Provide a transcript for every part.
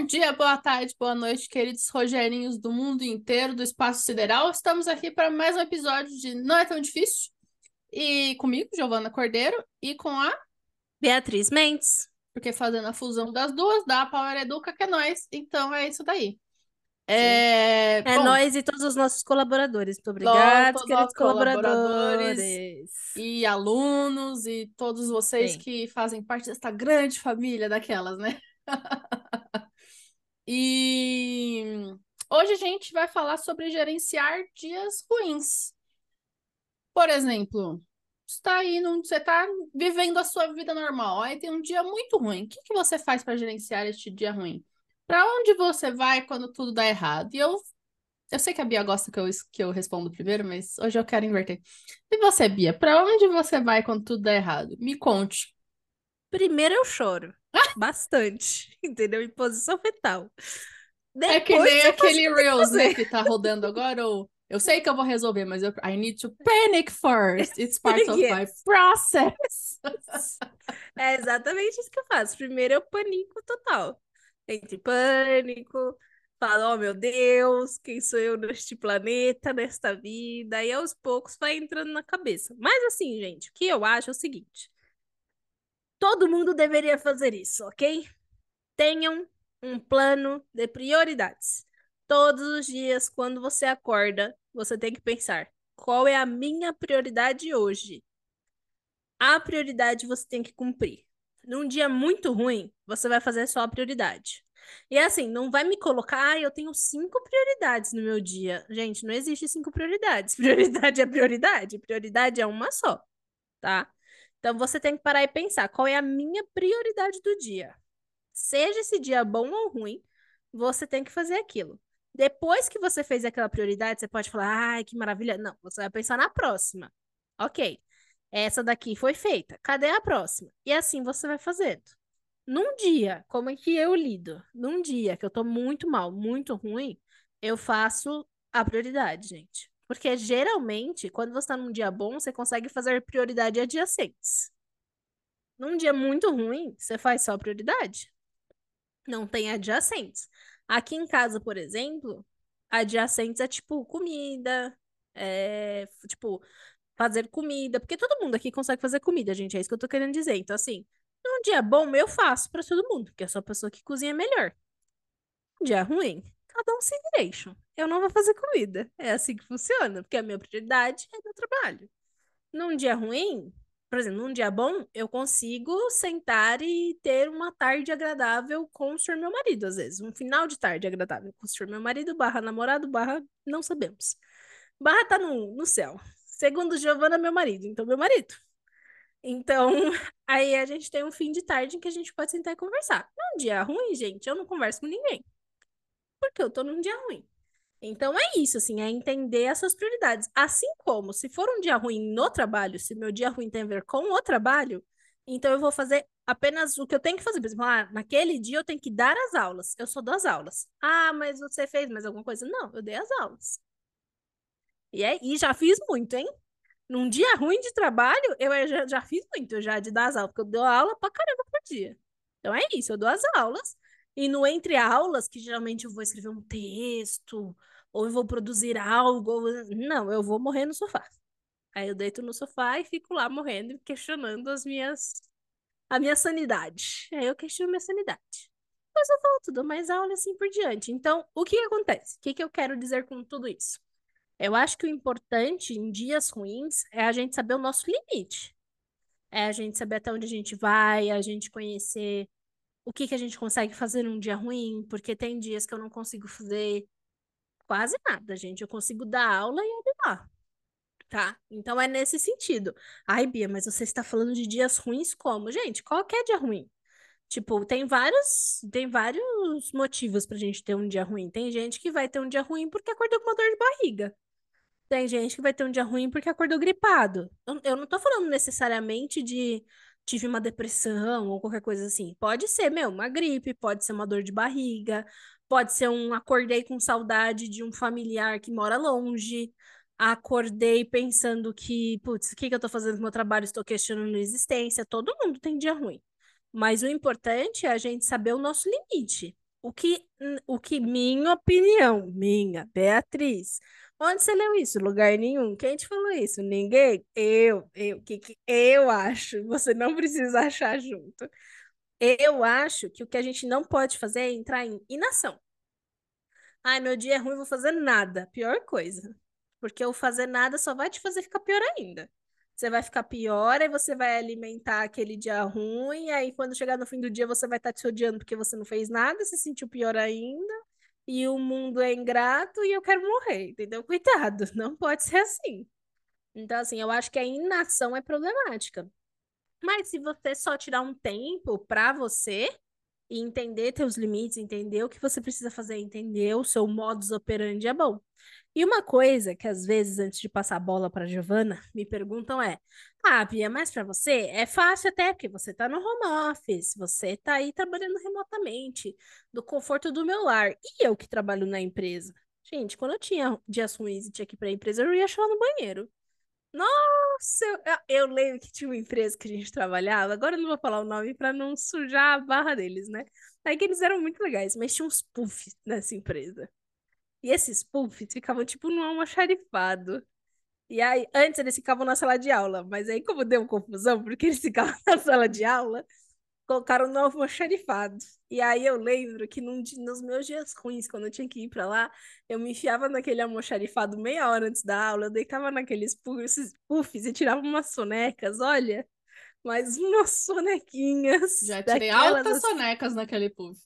Bom dia, boa tarde, boa noite, queridos rogerinhos do mundo inteiro, do espaço sideral. Estamos aqui para mais um episódio de Não é tão difícil. E comigo, Giovana Cordeiro, e com a Beatriz Mendes. Porque fazendo a fusão das duas, dá a Power Educa, que é nós. Então é isso daí. É, é bom, nós e todos os nossos colaboradores. Muito obrigada, queridos colaboradores colaboradores. e alunos e todos vocês Sim. que fazem parte desta grande família daquelas, né? E hoje a gente vai falar sobre gerenciar dias ruins. Por exemplo, está aí você está vivendo a sua vida normal, aí tem um dia muito ruim. O que que você faz para gerenciar este dia ruim? Para onde você vai quando tudo dá errado? E eu, eu sei que a Bia gosta que eu, que eu respondo primeiro, mas hoje eu quero inverter. E você, Bia, para onde você vai quando tudo dá errado? Me conte. Primeiro eu choro. Bastante. Entendeu? Em posição fetal. É que Depois nem aquele Reels, né, que tá rodando agora, ou eu sei que eu vou resolver, mas eu I need to panic first. It's part of my Yes. process. É exatamente isso que eu faço. Primeiro eu panico total. Entre pânico, falo, oh meu Deus, quem sou eu neste planeta, nesta vida? E aos poucos vai entrando na cabeça. Mas assim, gente, o que eu acho é o seguinte: todo mundo deveria fazer isso, ok? Tenham um plano de prioridades. Todos os dias, quando você acorda, você tem que pensar: qual é a minha prioridade hoje? A prioridade você tem que cumprir. Num dia muito ruim, você vai fazer só a prioridade. E assim, não vai me colocar, ah, eu tenho cinco prioridades no meu dia. Gente, não existe cinco prioridades. Prioridade é prioridade, prioridade é uma só, tá? Então você tem que parar e pensar qual é a minha prioridade do dia. Seja esse dia bom ou ruim, você tem que fazer aquilo. Depois que você fez aquela prioridade, você pode falar, ai, que maravilha. Não, você vai pensar na próxima. Ok, essa daqui foi feita. Cadê a próxima? E assim você vai fazendo. Num dia, como é que eu lido? Num dia que eu tô muito mal, muito ruim, eu faço a prioridade, gente. Porque geralmente, quando você tá num dia bom, você consegue fazer prioridade adjacentes. Num dia muito ruim, você faz só prioridade. Não tem adjacentes. Aqui em casa, por exemplo, adjacentes é tipo comida, é tipo fazer comida, porque todo mundo aqui consegue fazer comida, gente, é isso que eu tô querendo dizer. Então, assim, num dia bom eu faço pra todo mundo, porque eu sou a pessoa que cozinha melhor. Dia ruim, cada um deixa. Eu não vou fazer comida. É assim que funciona, porque a minha prioridade é meu trabalho. Num dia ruim, por exemplo, num dia bom, eu consigo sentar e ter uma tarde agradável com o senhor meu marido, às vezes. Um final de tarde agradável com o senhor meu marido, barra namorado, barra não sabemos. Barra tá no, no céu. Segundo Giovana, meu marido. Então, meu marido. Então, aí a gente tem um fim de tarde em que a gente pode sentar e conversar. Num dia ruim, gente, eu não converso com ninguém. Porque eu tô num dia ruim. Então é isso, assim, é entender as suas prioridades. Assim como, se for um dia ruim no trabalho, se meu dia ruim tem a ver com o trabalho, então eu vou fazer apenas o que eu tenho que fazer. Por exemplo, ah, naquele dia eu tenho que dar as aulas. Eu só dou as aulas. Ah, mas você fez mais alguma coisa? Não, eu dei as aulas. E, é, e já fiz muito, hein? Num dia ruim de trabalho, eu já, já fiz muito já de dar as aulas, porque eu dou aula pra caramba por dia. Então é isso, eu dou as aulas. E no entre aulas, que geralmente eu vou escrever um texto, ou eu vou produzir algo, ou... não, eu vou morrer no sofá. Aí eu deito no sofá e fico lá morrendo, questionando as minhas a minha sanidade. Aí eu questiono minha sanidade. Depois eu volto, dou mais aula assim por diante. Então, o que, que acontece? O que, que eu quero dizer com tudo isso? Eu acho que o importante em dias ruins é a gente saber o nosso limite. É a gente saber até onde a gente vai, a gente conhecer o que que a gente consegue fazer num dia ruim, porque tem dias que eu não consigo fazer quase nada, gente. Eu consigo dar aula e lá, tá? Então é nesse sentido. Ai, Bia, mas você está falando de dias ruins como? Gente, qualquer dia ruim. Tipo, tem vários, tem vários motivos pra gente ter um dia ruim. Tem gente que vai ter um dia ruim porque acordou com uma dor de barriga. Tem gente que vai ter um dia ruim porque acordou gripado. Eu, eu não tô falando necessariamente de tive uma depressão ou qualquer coisa assim. Pode ser, meu, uma gripe, pode ser uma dor de barriga, pode ser um acordei com saudade de um familiar que mora longe, acordei pensando que, putz, o que que eu tô fazendo com o meu trabalho? Estou questionando a existência. Todo mundo tem dia ruim. Mas o importante é a gente saber o nosso limite. O que, o que minha opinião, minha, Beatriz. Onde você leu isso? Lugar nenhum. Quem te falou isso? Ninguém? Eu, eu, que, que eu acho. Você não precisa achar junto. Eu acho que o que a gente não pode fazer é entrar em inação. Ai, meu dia é ruim, vou fazer nada. Pior coisa. Porque o fazer nada só vai te fazer ficar pior ainda. Você vai ficar pior, aí você vai alimentar aquele dia ruim, aí quando chegar no fim do dia você vai estar te odiando porque você não fez nada, se sentiu pior ainda, e o mundo é ingrato e eu quero morrer, entendeu? Cuidado, não pode ser assim. Então, assim, eu acho que a inação é problemática. Mas se você só tirar um tempo para você e entender teus limites, entender o que você precisa fazer, entender o seu modus operandi é bom. E uma coisa que às vezes antes de passar a bola para Giovana, me perguntam é: "Ah, Bia, mas para você é fácil até porque você tá no home office, você tá aí trabalhando remotamente, do conforto do meu lar. E eu que trabalho na empresa?" Gente, quando eu tinha dias ruins e tinha que ir para a empresa, eu ia chorar no banheiro. Nossa, eu, eu lembro que tinha uma empresa que a gente trabalhava, agora eu não vou falar o nome para não sujar a barra deles, né? Aí que eles eram muito legais, mas tinha uns puffs nessa empresa. E esses puffs ficavam tipo num almoxarifado. E aí, antes eles ficavam na sala de aula, mas aí como deu confusão, porque eles ficavam na sala de aula, colocaram no almoxarifado. E aí eu lembro que num, nos meus dias ruins, quando eu tinha que ir para lá, eu me enfiava naquele almoxarifado meia hora antes da aula, eu deitava naqueles puffs, puffs e tirava umas sonecas, olha, mas umas sonequinhas. Já tirei altas assim, sonecas naquele puff.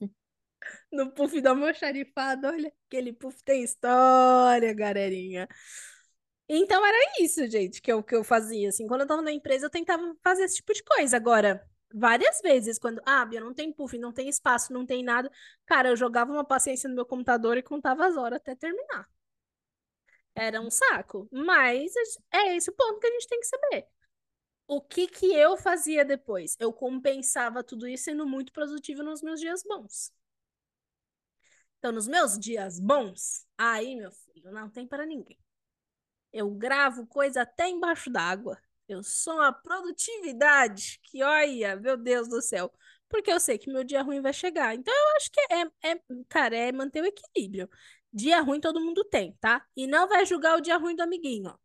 No puff do almoxarifado, olha, aquele puff tem história, galerinha. Então era isso, gente, que eu, que eu fazia, assim, quando eu tava na empresa eu tentava fazer esse tipo de coisa, agora várias vezes, quando, ah, Bia, não tem puff, não tem espaço, não tem nada. Cara, eu jogava uma paciência no meu computador e contava as horas até terminar. Era um saco. Mas é esse o ponto que a gente tem que saber. O que que eu fazia depois? Eu compensava tudo isso sendo muito produtivo nos meus dias bons. Então, nos meus dias bons, aí, meu filho, não tem para ninguém. Eu gravo coisa até embaixo d'água. Eu sou uma produtividade que, olha, meu Deus do céu. Porque eu sei que meu dia ruim vai chegar. Então, eu acho que é, é cara, é manter o equilíbrio. Dia ruim todo mundo tem, tá? E não vai julgar o dia ruim do amiguinho, ó.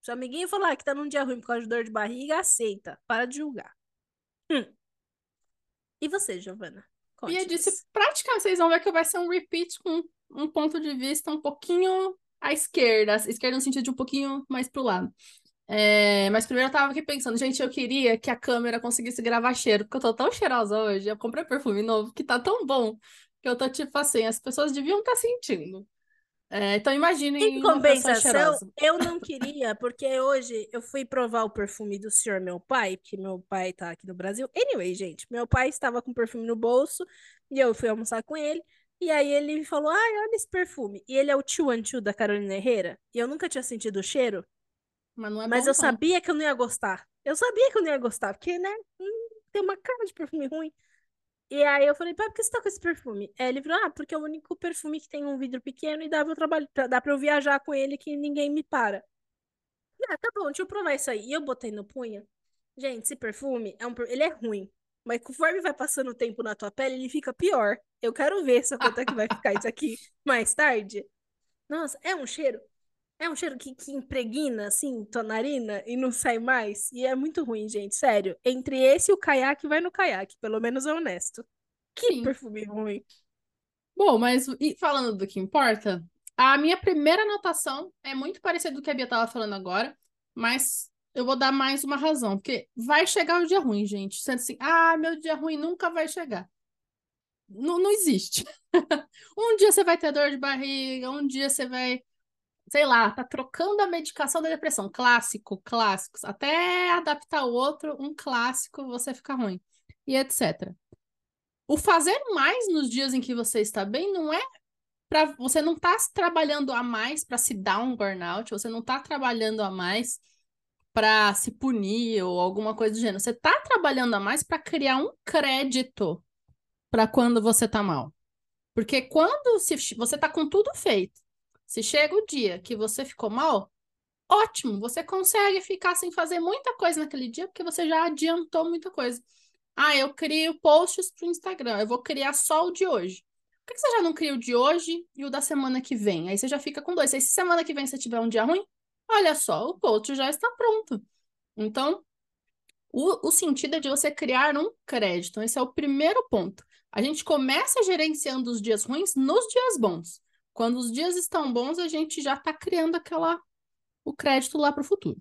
Se o amiguinho falar que tá num dia ruim por causa de dor de barriga, aceita. Para de julgar. Hum. E você, Giovana? Bia disse, praticamente, vocês vão ver que vai ser um repeat com um ponto de vista um pouquinho à esquerda. À esquerda no sentido de um pouquinho mais pro lado. É, mas primeiro eu tava aqui pensando, gente, eu queria que a câmera conseguisse gravar cheiro, porque eu tô tão cheirosa hoje. Eu comprei perfume novo que tá tão bom que eu tô tipo assim, as pessoas deviam estar tá sentindo. É, então imaginem. Em compensação, eu não queria, porque hoje eu fui provar o perfume do senhor meu pai, porque meu pai tá aqui no Brasil. Anyway, gente, meu pai estava com perfume no bolso e eu fui almoçar com ele. E aí ele falou: Ai, olha esse perfume. E ele é o Tio Anchu da Carolina Herrera. E eu nunca tinha sentido o cheiro. Mas não é Mas eu sabia que eu não ia gostar. Eu sabia que eu não ia gostar, porque, né? Hum, tem uma cara de perfume ruim. E aí eu falei, pai, por que você tá com esse perfume? Aí ele falou, ah, porque é o único perfume que tem um vidro pequeno e dá pra eu, trabalho, dá pra eu viajar com ele que ninguém me para. Ah, tá bom, deixa eu provar isso aí. E eu botei no punho. Gente, esse perfume, é um, ele é ruim. Mas conforme vai passando o tempo na tua pele, ele fica pior. Eu quero ver só quanto é que vai ficar isso aqui mais tarde. Nossa, é um cheiro é um cheiro que, que impregna, assim, tua narina e não sai mais. E é muito ruim, gente, sério. Entre esse e o caiaque, vai no caiaque, pelo menos é honesto. Que Sim. perfume ruim. Bom, mas falando do que importa, a minha primeira anotação é muito parecida do que a Bia tava falando agora, mas eu vou dar mais uma razão, porque vai chegar o dia ruim, gente. Sendo assim, ah, meu dia ruim nunca vai chegar. Não, não existe. um dia você vai ter dor de barriga, um dia você vai sei lá, tá trocando a medicação da depressão. Clássico, clássicos. Até adaptar o outro, um clássico, você fica ruim. E etc. O fazer mais nos dias em que você está bem não é para você não tá trabalhando a mais para se dar um burnout, você não tá trabalhando a mais para se punir ou alguma coisa do gênero. Você tá trabalhando a mais para criar um crédito para quando você tá mal. Porque quando se, você tá com tudo feito, se chega o dia que você ficou mal, ótimo, você consegue ficar sem fazer muita coisa naquele dia, porque você já adiantou muita coisa. Ah, eu crio posts para o Instagram, eu vou criar só o de hoje. Por que você já não cria o de hoje e o da semana que vem? Aí você já fica com dois. Aí se semana que vem você tiver um dia ruim, olha só, o post já está pronto. Então, o, o sentido é de você criar um crédito. Esse é o primeiro ponto. A gente começa gerenciando os dias ruins nos dias bons. Quando os dias estão bons, a gente já está criando aquela o crédito lá para o futuro.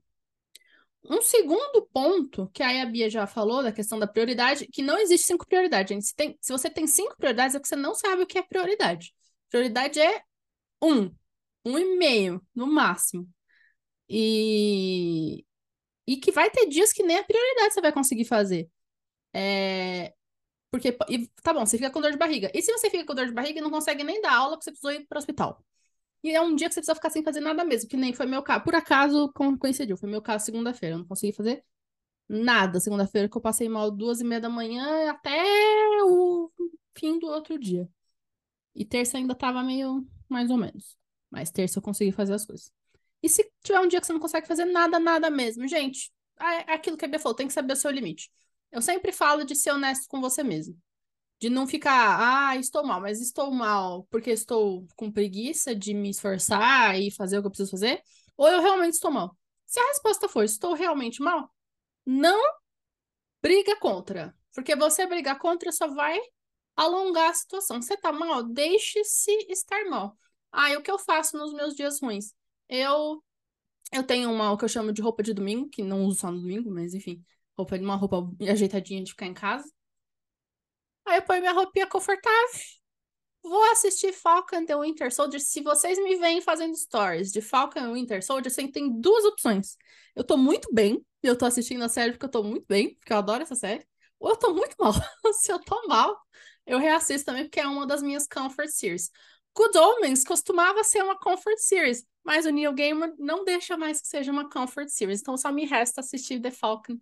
Um segundo ponto, que aí a Bia já falou, da questão da prioridade, que não existe cinco prioridades, gente. Se, tem, se você tem cinco prioridades, é porque você não sabe o que é prioridade. Prioridade é um, um e meio, no máximo. E, e que vai ter dias que nem a prioridade você vai conseguir fazer. É... Porque, e, tá bom, você fica com dor de barriga. E se você fica com dor de barriga e não consegue nem dar aula, porque você precisou ir para o hospital? E é um dia que você precisa ficar sem fazer nada mesmo, que nem foi meu caso. Por acaso coincidiu, foi meu caso segunda-feira. Eu não consegui fazer nada segunda-feira, que eu passei mal duas e meia da manhã até o fim do outro dia. E terça ainda tava meio mais ou menos. Mas terça eu consegui fazer as coisas. E se tiver um dia que você não consegue fazer nada, nada mesmo, gente, é, é aquilo que a Bia falou, tem que saber o seu limite. Eu sempre falo de ser honesto com você mesmo. De não ficar, ah, estou mal, mas estou mal porque estou com preguiça de me esforçar e fazer o que eu preciso fazer, ou eu realmente estou mal. Se a resposta for, estou realmente mal, não briga contra. Porque você brigar contra só vai alongar a situação. Você tá mal, deixe-se estar mal. Ah, e o que eu faço nos meus dias ruins? Eu eu tenho uma o que eu chamo de roupa de domingo, que não uso só no domingo, mas enfim, roupa uma roupa ajeitadinha de ficar em casa. Aí eu ponho minha roupinha confortável. Vou assistir Falcon the Winter Soldier. Se vocês me veem fazendo stories de Falcon and Winter Soldier, você tem duas opções. Eu tô muito bem, eu tô assistindo a série porque eu tô muito bem, porque eu adoro essa série. Ou eu tô muito mal. Se eu tô mal, eu reassisto também, porque é uma das minhas comfort series. Good Omens costumava ser uma comfort series, mas o Neil Gaiman não deixa mais que seja uma comfort series. Então só me resta assistir The Falcon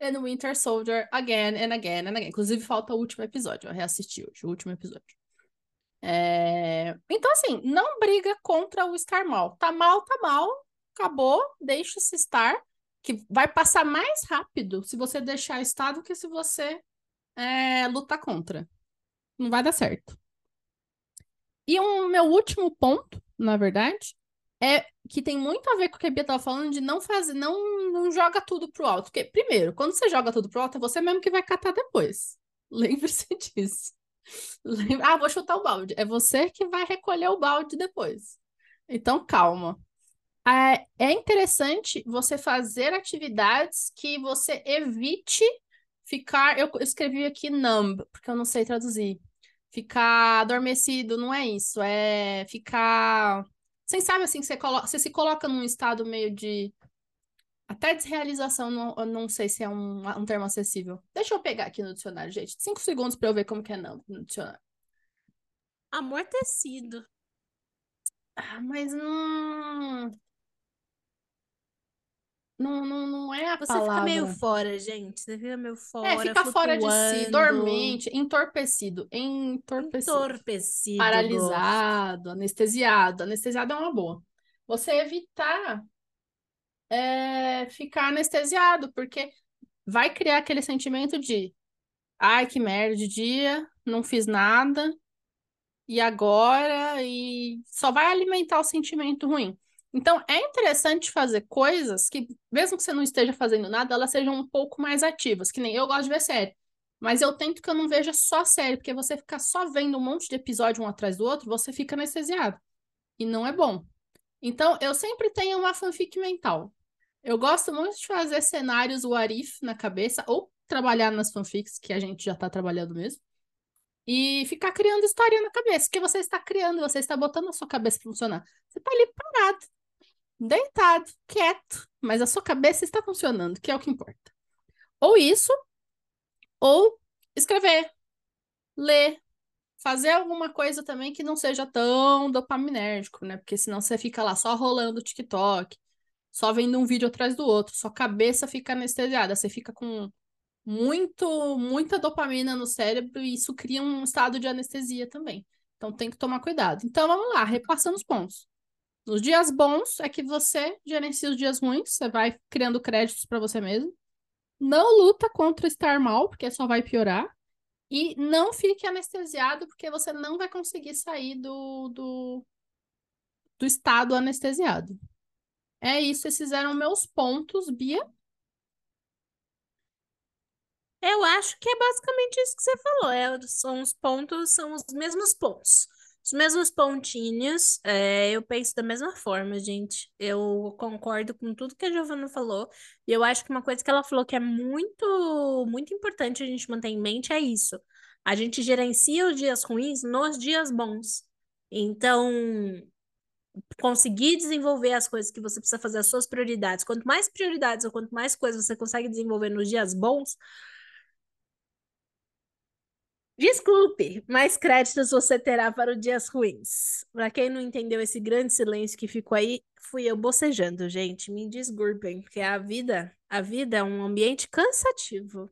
and Winter Soldier again and again and again. Inclusive, falta o último episódio. Eu reassisti hoje, o último episódio. É... Então, assim, não briga contra o estar mal. Tá mal, tá mal. Acabou, deixa-se estar. Que vai passar mais rápido se você deixar estar do que se você é, lutar contra. Não vai dar certo. E um, meu último ponto, na verdade, é que tem muito a ver com o que a Bia tava falando de não fazer, não, não joga tudo pro alto. Porque, primeiro, quando você joga tudo pro alto, é você mesmo que vai catar depois. Lembre-se disso. Ah, vou chutar o balde. É você que vai recolher o balde depois. Então, calma. É, é interessante você fazer atividades que você evite ficar. Eu escrevi aqui numb, porque eu não sei traduzir. Ficar adormecido não é isso, é ficar você sabe assim, você, coloca, você se coloca num estado meio de. Até desrealização, não, eu não sei se é um, um termo acessível. Deixa eu pegar aqui no dicionário, gente. Cinco segundos para eu ver como que é não no dicionário. Amortecido. Ah, mas não. Não, não, não é a Você palavra. fica meio fora, gente. Você fica meio fora. É, fica fora de si, dormente, entorpecido. Entorpecido. Entorpecido. Paralisado, anestesiado. Anestesiado é uma boa. Você evitar é, ficar anestesiado, porque vai criar aquele sentimento de ai, que merda de dia, não fiz nada, e agora, e só vai alimentar o sentimento ruim. Então, é interessante fazer coisas que, mesmo que você não esteja fazendo nada, elas sejam um pouco mais ativas. Que nem eu gosto de ver série. Mas eu tento que eu não veja só série, porque você ficar só vendo um monte de episódio um atrás do outro, você fica anestesiado. E não é bom. Então, eu sempre tenho uma fanfic mental. Eu gosto muito de fazer cenários what if na cabeça, ou trabalhar nas fanfics, que a gente já tá trabalhando mesmo. E ficar criando história na cabeça, que você está criando, você está botando a sua cabeça para funcionar. Você tá ali parado, deitado, quieto, mas a sua cabeça está funcionando, que é o que importa. Ou isso, ou escrever, ler, fazer alguma coisa também que não seja tão dopaminérgico, né? Porque senão você fica lá só rolando o TikTok, só vendo um vídeo atrás do outro, sua cabeça fica anestesiada, você fica com muito, muita dopamina no cérebro e isso cria um estado de anestesia também. Então tem que tomar cuidado. Então vamos lá, repassando os pontos. Nos dias bons é que você gerencia os dias ruins, você vai criando créditos para você mesmo. Não luta contra estar mal, porque só vai piorar. E não fique anestesiado, porque você não vai conseguir sair do, do, do estado anestesiado. É isso, esses eram meus pontos, Bia. Eu acho que é basicamente isso que você falou. É, são os pontos, são os mesmos pontos. Os mesmos pontinhos. É, eu penso da mesma forma, gente. Eu concordo com tudo que a Giovana falou. E eu acho que uma coisa que ela falou que é muito, muito importante a gente manter em mente é isso. A gente gerencia os dias ruins nos dias bons. Então, conseguir desenvolver as coisas que você precisa fazer, as suas prioridades. Quanto mais prioridades ou quanto mais coisas você consegue desenvolver nos dias bons, Desculpe, mais créditos você terá para os dias ruins. Para quem não entendeu esse grande silêncio que ficou aí, fui eu bocejando, gente. Me desculpem, porque a vida, a vida é um ambiente cansativo.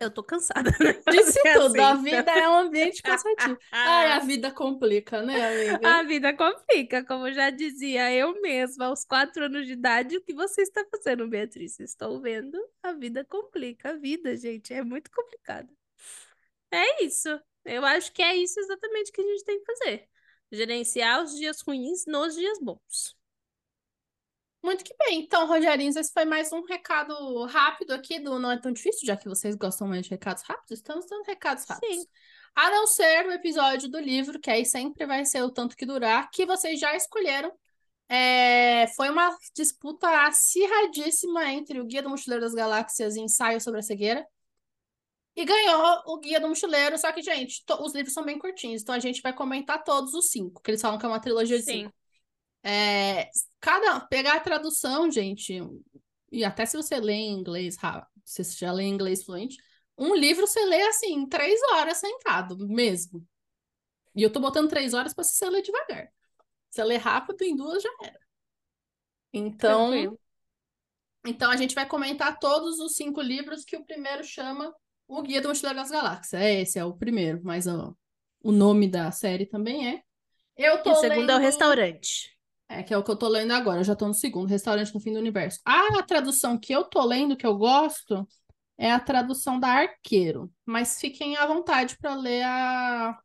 Eu tô cansada. Né? Disse tudo, assim. a vida é um ambiente cansativo. Ai, a vida complica, né, amiga? A vida complica, como já dizia eu mesma, aos quatro anos de idade, o que você está fazendo, Beatriz? Estou vendo, a vida complica. A vida, gente, é muito complicada. É isso. Eu acho que é isso exatamente que a gente tem que fazer. Gerenciar os dias ruins nos dias bons. Muito que bem. Então, Rogerinhos, esse foi mais um recado rápido aqui do Não é Tão Difícil, já que vocês gostam mais de recados rápidos, estamos dando recados rápidos. Sim. A não ser o episódio do livro, que aí sempre vai ser o tanto que durar, que vocês já escolheram. É... Foi uma disputa acirradíssima entre o Guia do Mochileiro das Galáxias e Ensaio sobre a Cegueira. E ganhou o Guia do Mochileiro, só que, gente, os livros são bem curtinhos, então a gente vai comentar todos os cinco, que eles falam que é uma trilogia de Sim. cinco. É, cada, pegar a tradução, gente, e até se você lê em inglês, se você já lê em inglês fluente, um livro você lê assim, três horas sentado, mesmo. E eu tô botando três horas para você ler devagar. Se você ler rápido, em duas já era. Então, Tranquilo. então a gente vai comentar todos os cinco livros que o primeiro chama o Guia do Mochileiro das Galáxias. É esse, é o primeiro, mas ó, o nome da série também é. Eu tô e o segundo lendo... é o restaurante. É, que é o que eu tô lendo agora. Eu já tô no segundo, Restaurante no Fim do Universo. A tradução que eu tô lendo, que eu gosto, é a tradução da Arqueiro. Mas fiquem à vontade para ler a,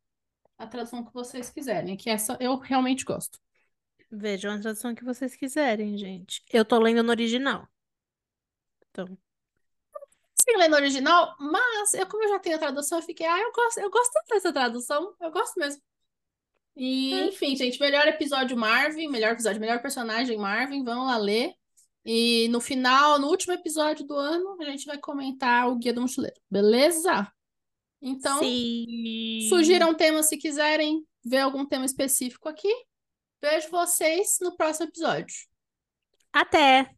a tradução que vocês quiserem, que essa eu realmente gosto. Vejam a tradução que vocês quiserem, gente. Eu tô lendo no original. Então, ler no original, mas eu, como eu já tenho a tradução, eu fiquei, ah, eu gosto, eu gosto dessa tradução, eu gosto mesmo. E, hum. enfim, gente, melhor episódio Marvin, melhor episódio, melhor personagem Marvin, vamos lá ler. E no final, no último episódio do ano, a gente vai comentar o Guia do Mochileiro, beleza? Então, Sim. sugiram temas se quiserem ver algum tema específico aqui. Vejo vocês no próximo episódio. Até!